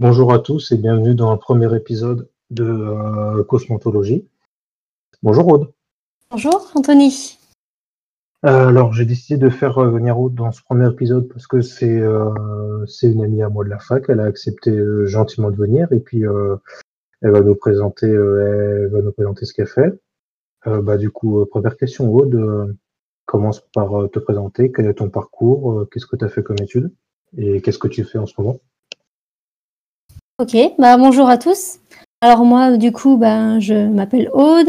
Bonjour à tous et bienvenue dans le premier épisode de euh, Cosmontologie. Bonjour Aude. Bonjour Anthony. Euh, alors j'ai décidé de faire venir Aude dans ce premier épisode parce que c'est euh, c'est une amie à moi de la fac. Elle a accepté euh, gentiment de venir et puis elle va nous présenter elle va nous présenter ce qu'elle fait. Bah du coup première question Aude, commence par te présenter? Quel est ton parcours? Qu'est-ce que tu as fait comme études? Et qu'est-ce que tu fais en ce moment? Ok, bah bonjour à tous. Alors moi, du coup, ben, je m'appelle Aude,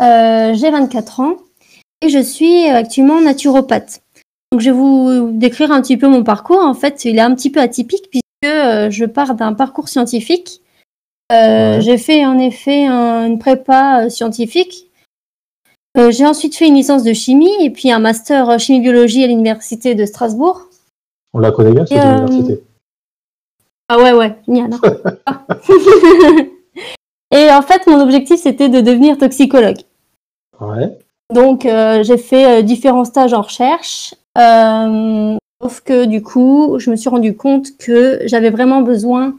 euh, j'ai 24 ans et je suis actuellement naturopathe. Donc je vais vous décrire un petit peu mon parcours. En fait, il est un petit peu atypique puisque euh, je pars d'un parcours scientifique. Euh, Ouais. J'ai fait en effet un- une prépa euh, scientifique. Euh, j'ai ensuite fait une licence de chimie et puis un master euh, chimie-biologie à l'université de Strasbourg. On la connaît bien cette Et, euh, université. Ah ouais, ouais, génial. hein. Et en fait, mon objectif, c'était de devenir toxicologue. Ouais. Donc, euh, j'ai fait euh, différents stages en recherche. Euh, sauf que du coup, je me suis rendu compte que j'avais vraiment besoin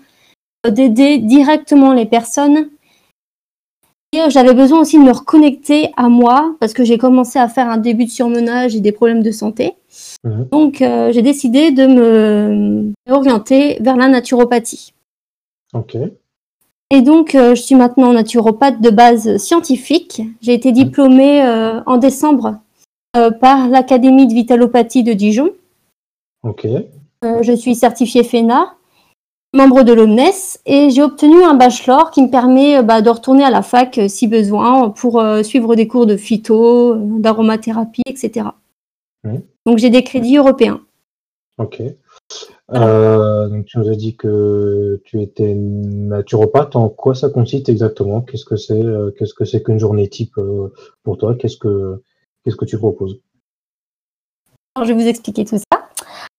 d'aider directement les personnes. Euh, j'avais besoin aussi de me reconnecter à moi parce que j'ai commencé à faire un début de surmenage et des problèmes de santé. Mhm. Donc, euh, j'ai décidé de me orienter vers la naturopathie. Ok. Et donc, euh, je suis maintenant naturopathe de base scientifique. J'ai été diplômée euh, en décembre par l'Académie de Vitalopathie de Dijon. Ok. Je suis certifiée FENA, membre de l'OMNES, et j'ai obtenu un bachelor qui me permet euh, bah, de retourner à la fac euh, si besoin pour euh, suivre des cours de phyto, d'aromathérapie, etc. Mhm. Donc, j'ai des crédits européens. Ok. Euh, donc tu nous as dit que tu étais naturopathe. En quoi ça consiste exactement? Qu'est-ce que c'est? Qu'est-ce que c'est qu'une journée type pour toi? Qu'est-ce que qu'est-ce que tu proposes? Alors, je vais vous expliquer tout ça.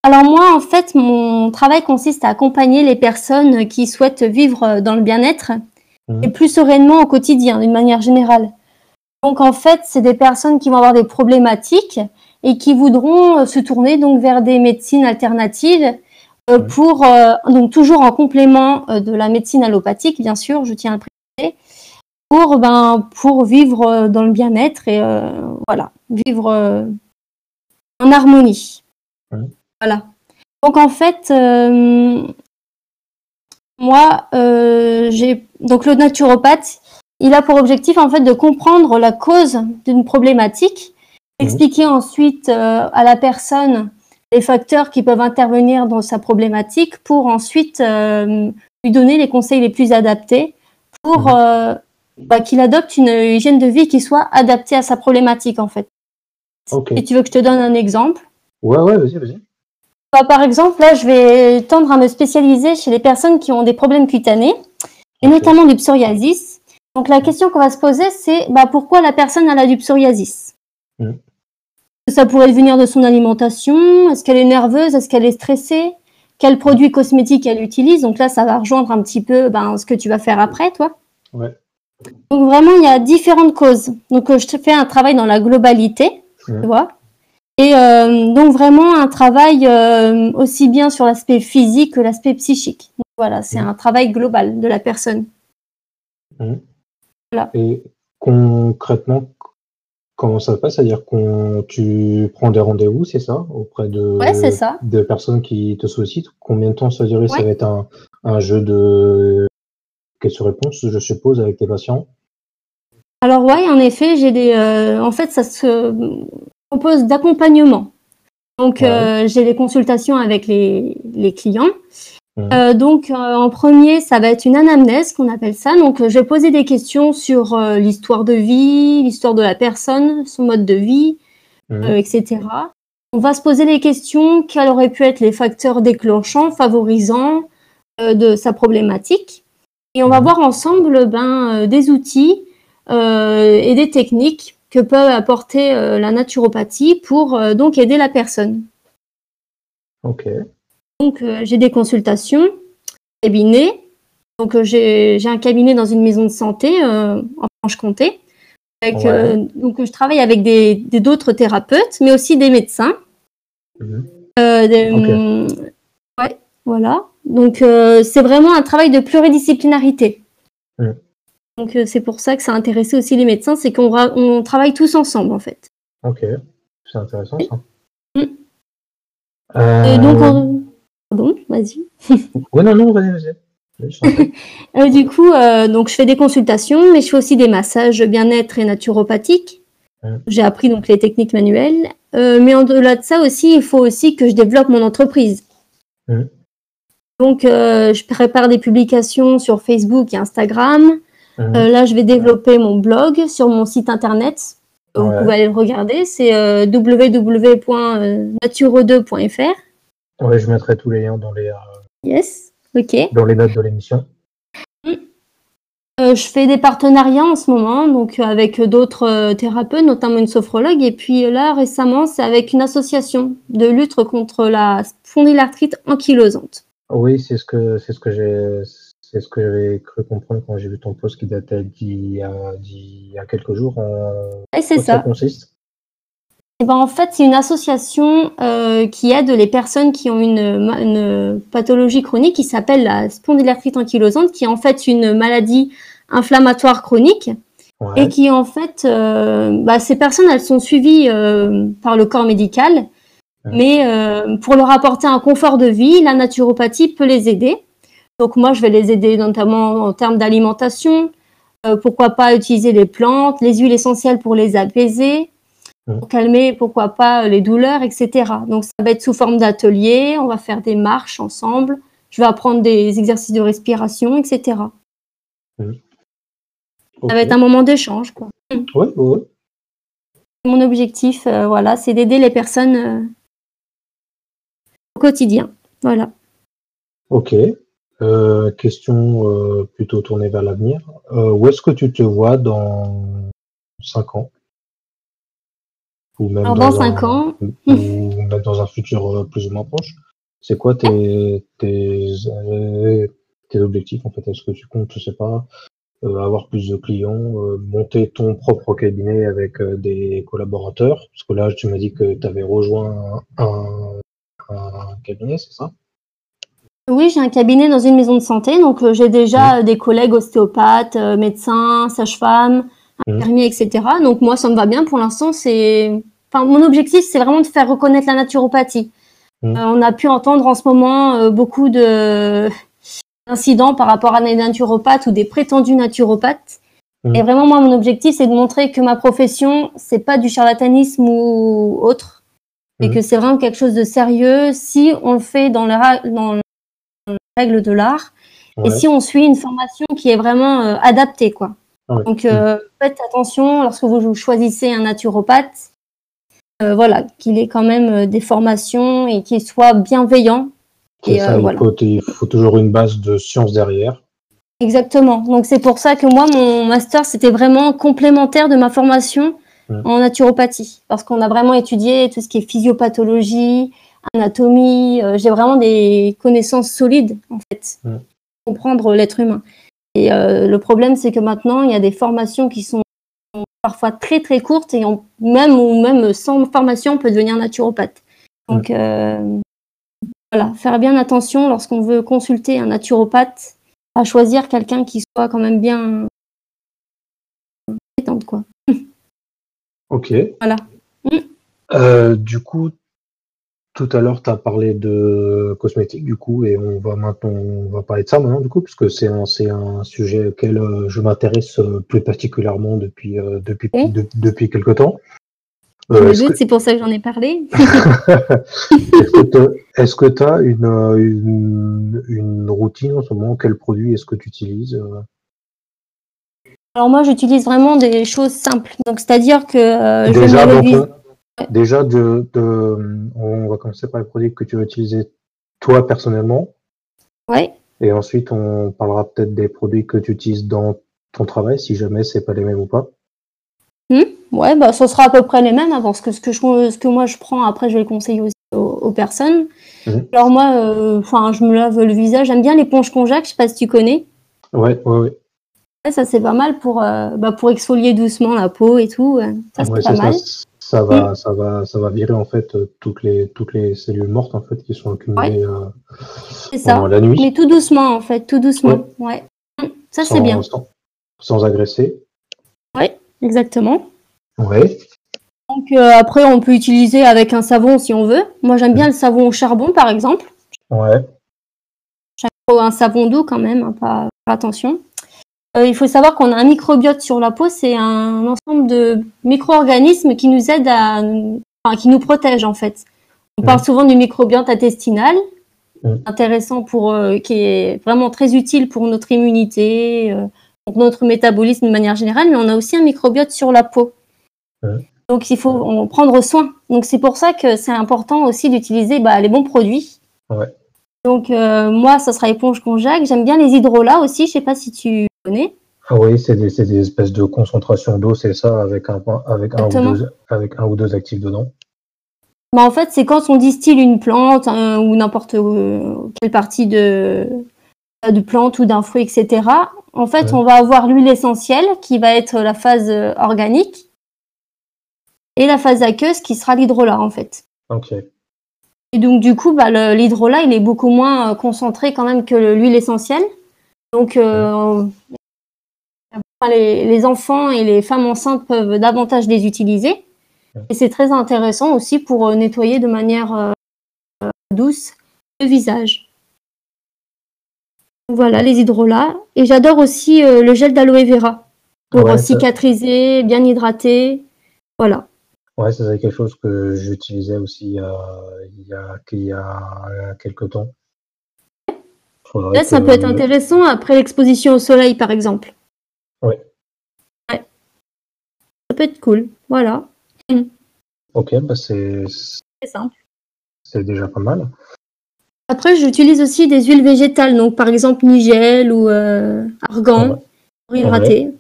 Alors moi, en fait, mon travail consiste à accompagner les personnes qui souhaitent vivre dans le bien-être Mhm. et plus sereinement au quotidien, d'une manière générale. Donc en fait, c'est des personnes qui vont avoir des problématiques et qui voudront euh, se tourner donc vers des médecines alternatives euh, Mhm. pour euh, donc toujours en complément euh, de la médecine allopathique, bien sûr, je tiens à le préciser, pour ben pour vivre euh, dans le bien-être et euh, voilà, vivre euh, en harmonie. Mhm. Voilà. Donc en fait, euh, moi, euh, j'ai donc le naturopathe, il a pour objectif en fait de comprendre la cause d'une problématique, Mhm. expliquer ensuite euh, à la personne les facteurs qui peuvent intervenir dans sa problématique pour ensuite lui donner les conseils les plus adaptés pour Mhm. bah, qu'il adopte une hygiène de vie qui soit adaptée à sa problématique en fait. Et tu veux que je te donne un exemple? Ouais, ouais, vas-y, vas-y. Bah, par exemple, là, je vais tendre à me spécialiser chez les personnes qui ont des problèmes cutanés, et notamment du psoriasis. Donc, la question qu'on va se poser, c'est bah, pourquoi la personne elle a du psoriasis? Mhm. Ça pourrait venir de son alimentation? Est-ce qu'elle est nerveuse? Est-ce qu'elle est stressée? Quels produits cosmétiques elle utilise? Donc là, ça va rejoindre un petit peu ben, ce que tu vas faire après, toi. Ouais. Donc vraiment, il y a différentes causes. Donc euh, je te fais un travail dans la globalité, Mhm. tu vois. Et euh, donc vraiment un travail euh, aussi bien sur l'aspect physique que l'aspect psychique. Donc, voilà, c'est Mhm. un travail global de la personne. Et concrètement, comment ça se passe? C'est-à-dire qu'on tu prends des rendez-vous, c'est ça? Auprès de Ouais, c'est ça. de personnes qui te sollicitent. Combien de temps ça durer? Ça va être un, un jeu de questions-réponses, je suppose, avec tes patients? Alors ouais, en effet, j'ai des. euh, en fait, ça se compose d'accompagnement. Donc Ouais. euh, j'ai des consultations avec les, les clients. Euh, donc euh, en premier, ça va être une anamnèse qu'on appelle ça. Donc je vais poser des questions sur l'histoire de vie, l'histoire de la personne, son mode de vie, etc. On va se poser des questions quels auraient pu être les facteurs déclenchants, favorisants de sa problématique. Et on va voir ensemble ben, des outils et des techniques que peut apporter euh, la naturopathie pour euh, donc aider la personne. Ok. Donc euh, j'ai des consultations, cabinet. Donc j'ai un cabinet dans une maison de santé en Franche-Comté. Ouais. euh, donc je travaille avec des d'autres thérapeutes, mais aussi des médecins. Euh, des- hum, ouais, voilà. Donc c'est vraiment un travail de pluridisciplinarité. Mm. Donc c'est pour ça que ça a intéressé aussi les médecins, c'est qu'on on travaille tous ensemble en fait. Ok, c'est intéressant ça. Mm. Et donc, on... pardon, vas-y. ouais, non, non, vas-y, vas-y. Euh, du coup, euh, donc je fais des consultations, mais je fais aussi des massages bien-être et naturopathiques. J'ai appris donc les techniques manuelles. Euh, mais au-delà de ça aussi, il faut aussi que je développe mon entreprise. Donc, je prépare des publications sur Facebook et Instagram. Là, je vais développer mon blog sur mon site internet. Vous pouvez aller le regarder. C'est www.nature2.fr. Ouais, je mettrai tous les liens dans les. Yes. Ok. Dans les notes de l'émission. Euh, je fais des partenariats en ce moment, donc euh, avec d'autres euh, thérapeutes, notamment une sophrologue. Et puis là, récemment, c'est avec une association de lutte contre la spondylarthrite ankylosante. Oui, c'est ce que c'est ce que j'ai c'est ce que j'avais cru comprendre quand j'ai vu ton post qui datait d'il y, y, a quelques jours. Et c'est ça. ça consiste eh ben, en fait, c'est une association euh, qui aide les personnes qui ont une, une pathologie chronique qui s'appelle la spondylarthrite ankylosante, qui est en fait une maladie inflammatoire chronique. Et qui en fait, euh, bah, ces personnes, elles sont suivies euh, par le corps médical, mais pour leur apporter un confort de vie, la naturopathie peut les aider. Donc moi, je vais les aider notamment en termes d'alimentation, euh, pourquoi pas utiliser les plantes, les huiles essentielles pour les apaiser, pour calmer, pourquoi pas, les douleurs, etc. Donc ça va être sous forme d'atelier, on va faire des marches ensemble, je vais apprendre des exercices de respiration, etc. Ça va être un moment d'échange, quoi. Ouais, ouais. Mon objectif, euh, voilà, c'est d'aider les personnes euh, au quotidien. Voilà. Ok. Euh, question plutôt tournée vers l'avenir. où est-ce que tu te vois dans 5 ans? Ou même dans, 5 ans. Ou même dans un futur plus ou moins proche. C'est quoi tes, tes, tes objectifs en fait? Est-ce que tu comptes, je sais pas, euh, avoir plus de clients, euh, monter ton propre cabinet avec euh, des collaborateurs? Parce que là, tu m'as dit que tu avais rejoint un, un cabinet, c'est ça? Oui, j'ai un cabinet dans une maison de santé, donc j'ai déjà des collègues ostéopathes, médecins, sages-femmes, Mmh. infirmiers, etc. Donc moi, ça me va bien. Pour l'instant, c'est, enfin, mon objectif, c'est vraiment de faire reconnaître la naturopathie. Mmh. Euh, on a pu entendre en ce moment euh, beaucoup de d'incidents par rapport à des naturopathes ou des prétendus naturopathes. Mmh. Et vraiment, moi, mon objectif, c'est de montrer que ma profession, c'est pas du charlatanisme ou autre, et que c'est vraiment quelque chose de sérieux si on le fait dans, le, dans règles de l'art et si on suit une formation qui est vraiment euh, adaptée, quoi. Donc, euh, faites attention lorsque vous choisissez un naturopathe, euh, voilà, qu'il ait quand même des formations et qu'il soit bienveillant. Et, ça, il, faut, toujours une base de science derrière. Exactement. Donc, c'est pour ça que moi, mon master, c'était vraiment complémentaire de ma formation en naturopathie. Parce qu'on a vraiment étudié tout ce qui est physiopathologie, anatomie. J'ai vraiment des connaissances solides, en fait, pour comprendre l'être humain. Et euh, le problème, c'est que maintenant, il y a des formations qui sont parfois très très courtes et même ou même sans formation, on peut devenir naturopathe. Donc euh, voilà, faire bien attention lorsqu'on veut consulter un naturopathe à choisir quelqu'un qui soit quand même bien détente quoi. Ok. Voilà. Euh, du coup, tout à l'heure, tu as parlé de cosmétiques, du coup, et on va maintenant, on va parler de ça maintenant, du coup, parce que c'est un, c'est un sujet auquel euh, je m'intéresse euh, plus particulièrement depuis, euh, depuis, depuis quelque temps. c'est pour ça que j'en ai parlé. est-ce que tu as une, une, routine en ce moment? Quel produit est-ce que tu utilises Alors moi, j'utilise vraiment des choses simples. Donc, c'est-à-dire que je Déjà, de, on va commencer par les produits que tu vas utiliser toi personnellement. Oui. Et ensuite, on parlera peut-être des produits que tu utilises dans ton travail, si jamais c'est pas les mêmes ou pas. Hmm. ouais, bah, ce sera à peu près les mêmes, hein, parce que ce que, je, ce que moi je prends, après, je vais le conseiller aussi aux, personnes. Mhm. Alors, moi, euh, je me lave le visage. J'aime bien l'éponge Conjac, je sais pas si tu connais. Ouais, ouais, ouais. ça, c'est pas mal pour, euh, bah, pour exfolier doucement la peau et tout. Ça, c'est pas mal ça va, mm. ça va, ça va virer en fait toutes les toutes les cellules mortes en fait qui sont accumulées pendant la nuit. Mais tout doucement en fait, tout doucement. Ouais. Ça c'est bien. Sans, agresser. Oui, exactement. Ouais. Donc après on peut utiliser avec un savon si on veut. Moi j'aime bien le savon au charbon par exemple. Ouais. Un savon doux quand même, hein, pas attention. Euh, il faut savoir qu'on a un microbiote sur la peau, c'est un ensemble de micro-organismes qui nous aident à, enfin, qui nous protègent en fait. On parle souvent du microbiote intestinal, intéressant pour, euh, qui est vraiment très utile pour notre immunité, euh, pour notre métabolisme de manière générale, mais on a aussi un microbiote sur la peau. Donc il faut en prendre soin. Donc c'est pour ça que c'est important aussi d'utiliser bah, les bons produits. Ouais. Donc moi, ça sera éponge conjac. J'aime bien les hydrolats aussi. Je sais pas si tu ah oui, c'est des, des, espèces de concentration d'eau, c'est ça, avec un, avec, un ou deux, avec un ou deux actifs dedans. Bah en fait, c'est quand on distille une plante hein, ou n'importe euh, quelle partie de, de plante ou d'un fruit, etc. En fait, on va avoir l'huile essentielle qui va être la phase euh, organique et la phase aqueuse qui sera l'hydrolat, en fait. Ok. Et donc, du coup, bah, l'hydrolat, il est beaucoup moins euh, concentré quand même que l'huile essentielle. Donc, euh, les, enfants et les femmes enceintes peuvent davantage les utiliser. Et c'est très intéressant aussi pour euh, nettoyer de manière euh, douce le visage. Voilà, les hydrolats. Et j'adore aussi le gel d'aloe vera pour cicatriser, bien hydrater. Voilà. Ouais, c'est quelque chose que j'utilisais aussi il y, a, il y a quelques temps. Là, ça peut être intéressant après l'exposition au soleil, par exemple. Oui. Ouais. Ça peut être cool. Voilà. Ok, bah c'est. simple. C'est déjà pas mal. Après, j'utilise aussi des huiles végétales, donc par exemple nigel ou euh, argan pour hydrater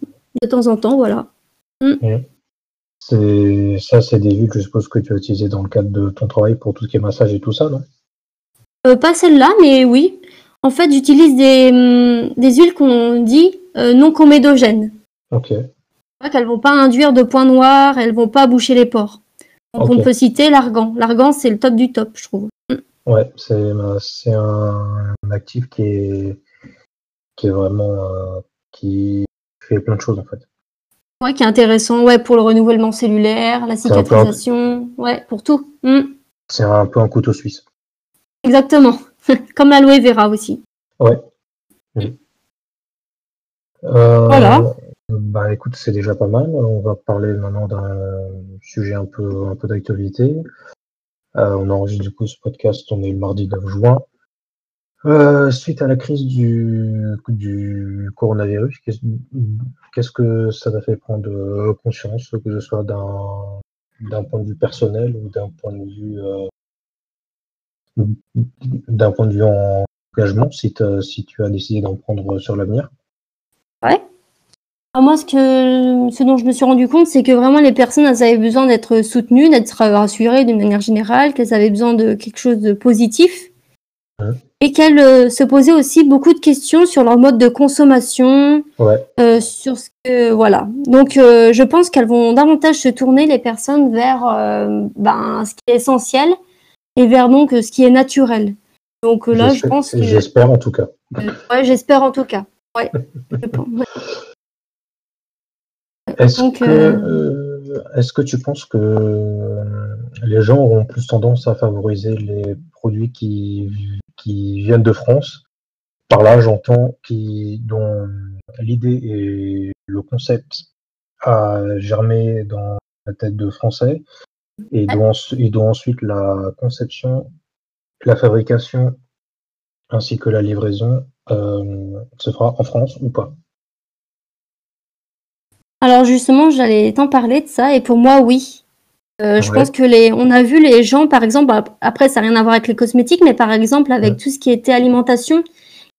de temps en temps, voilà. Mm. C'est ça, c'est des huiles, je suppose que tu as utilisées dans le cadre de ton travail pour tout ce qui est massage et tout ça, non? Euh, Pas celle-là, mais oui. En fait, j'utilise des, hum, des huiles qu'on dit euh, non comédogènes. Ok. Qu'elles vont pas induire de points noirs, elles vont pas boucher les pores. Donc on peut citer l'argan. L'argan, c'est le top du top, je trouve. Ouais, c'est un, actif qui est, qui est vraiment euh, qui fait plein de choses en fait. Ouais, qui est intéressant, ouais, pour le renouvellement cellulaire, la cicatrisation, ouais, pour tout. Mm. C'est un peu un couteau suisse. Exactement. Comme l'aloe vera aussi. Ouais. Euh, voilà. Bah écoute, c'est déjà pas mal. On va parler maintenant d'un sujet un peu, un peu d'actualité. Euh, on enregistre du coup ce podcast, on est le mardi 9 juin. Euh, suite à la crise du, du coronavirus, qu'est-ce que ça t'a fait prendre conscience, que ce soit d'un point de vue personnel ou d'un point de vue d'un point de vue engagement, si, si tu as décidé d'en prendre sur l'avenir Ouais. moi, ce, que, ce dont je me suis rendu compte, c'est que vraiment les personnes, elles avaient besoin d'être soutenues, d'être rassurées d'une manière générale, qu'elles avaient besoin de quelque chose de positif. Et qu'elles euh, se posaient aussi beaucoup de questions sur leur mode de consommation, euh, sur ce que voilà. Donc, euh, je pense qu'elles vont davantage se tourner les personnes vers ben, ce qui est essentiel et vers donc ce qui est naturel. Donc là, je pense que. J'espère en tout cas. ouais, j'espère en tout cas. Ouais. Est-ce que, euh, est que tu penses que les gens auront plus tendance à favoriser les produits qui, qui viennent de France? Par là, j'entends qui, dont l'idée et le concept a germé dans la tête de Français et dont, ensuite la conception, la fabrication ainsi que la livraison euh, se fera en France ou pas. Alors justement, j'allais t'en parler de ça et pour moi, oui. Euh, je pense que les, on a vu les gens, par exemple, après ça n'a rien à voir avec les cosmétiques, mais par exemple avec tout ce qui était alimentation,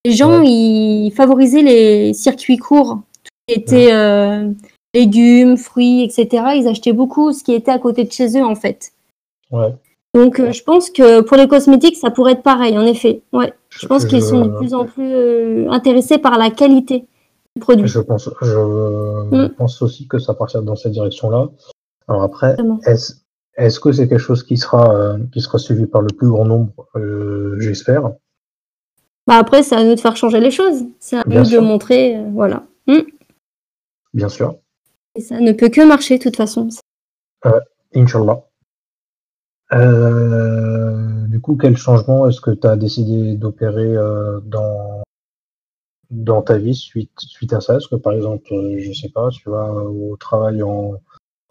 les gens ils favorisaient les circuits courts, tout ce qui était euh, légumes, fruits, etc. Ils achetaient beaucoup ce qui était à côté de chez eux, en fait. Ouais. Donc, euh, je pense que pour les cosmétiques, ça pourrait être pareil, en effet. Ouais. Je pense qu'ils sont de plus en plus euh, intéressés par la qualité du produit. Je pense, je mm. pense aussi que ça partir dans cette direction-là. Alors après, est-ce est que c'est quelque chose qui sera, qui sera suivi par le plus grand nombre? J'espère. Bah après, c'est à nous de faire changer les choses. C'est à nous de montrer, voilà. Hmm. Bien sûr. Et ça ne peut que marcher de toute façon. Euh, Inch'Allah. Euh, du coup, quel changement est-ce que tu as décidé d'opérer euh, dans, dans ta vie suite, suite à ça? Est-ce que par exemple, euh, je sais pas, tu vas au travail en,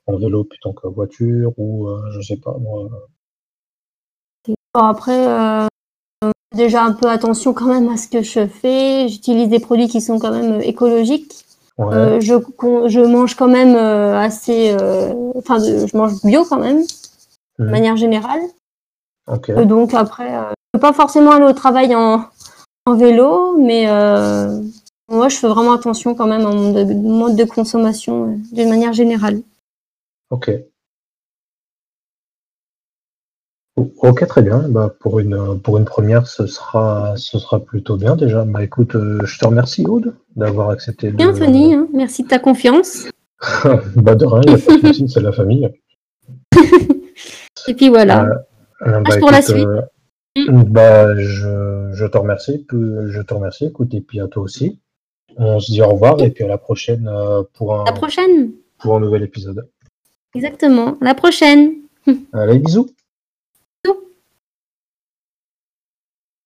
en vélo plutôt qu'en voiture ou je sais pas moi Après, déjà un peu attention quand même à ce que je fais. J'utilise des produits qui sont quand même écologiques. Euh, je, je mange quand même euh, assez, euh, enfin, je mange bio quand même, de mmh. manière générale. donc après, je peux pas forcément aller au travail en, en vélo, mais moi, je fais vraiment attention quand même à mon mode de consommation d'une manière générale. Ok. Ok, très bien. Bah, pour, une, pour une première, ce sera, ce sera plutôt bien déjà. Bah, écoute, euh, je te remercie, Aude, d'avoir accepté. Bienvenue, hein. merci de ta confiance. bah, de rien, il a pas de c'est la famille. Et puis voilà. Euh, bah, pour la suite. Euh, bah, je, je, te remercie. Je te remercie. Écoute, et puis à toi aussi. On se dit au revoir et puis à la prochaine pour un, la prochaine. Pour un nouvel épisode. Exactement. À la prochaine. Allez, bisous.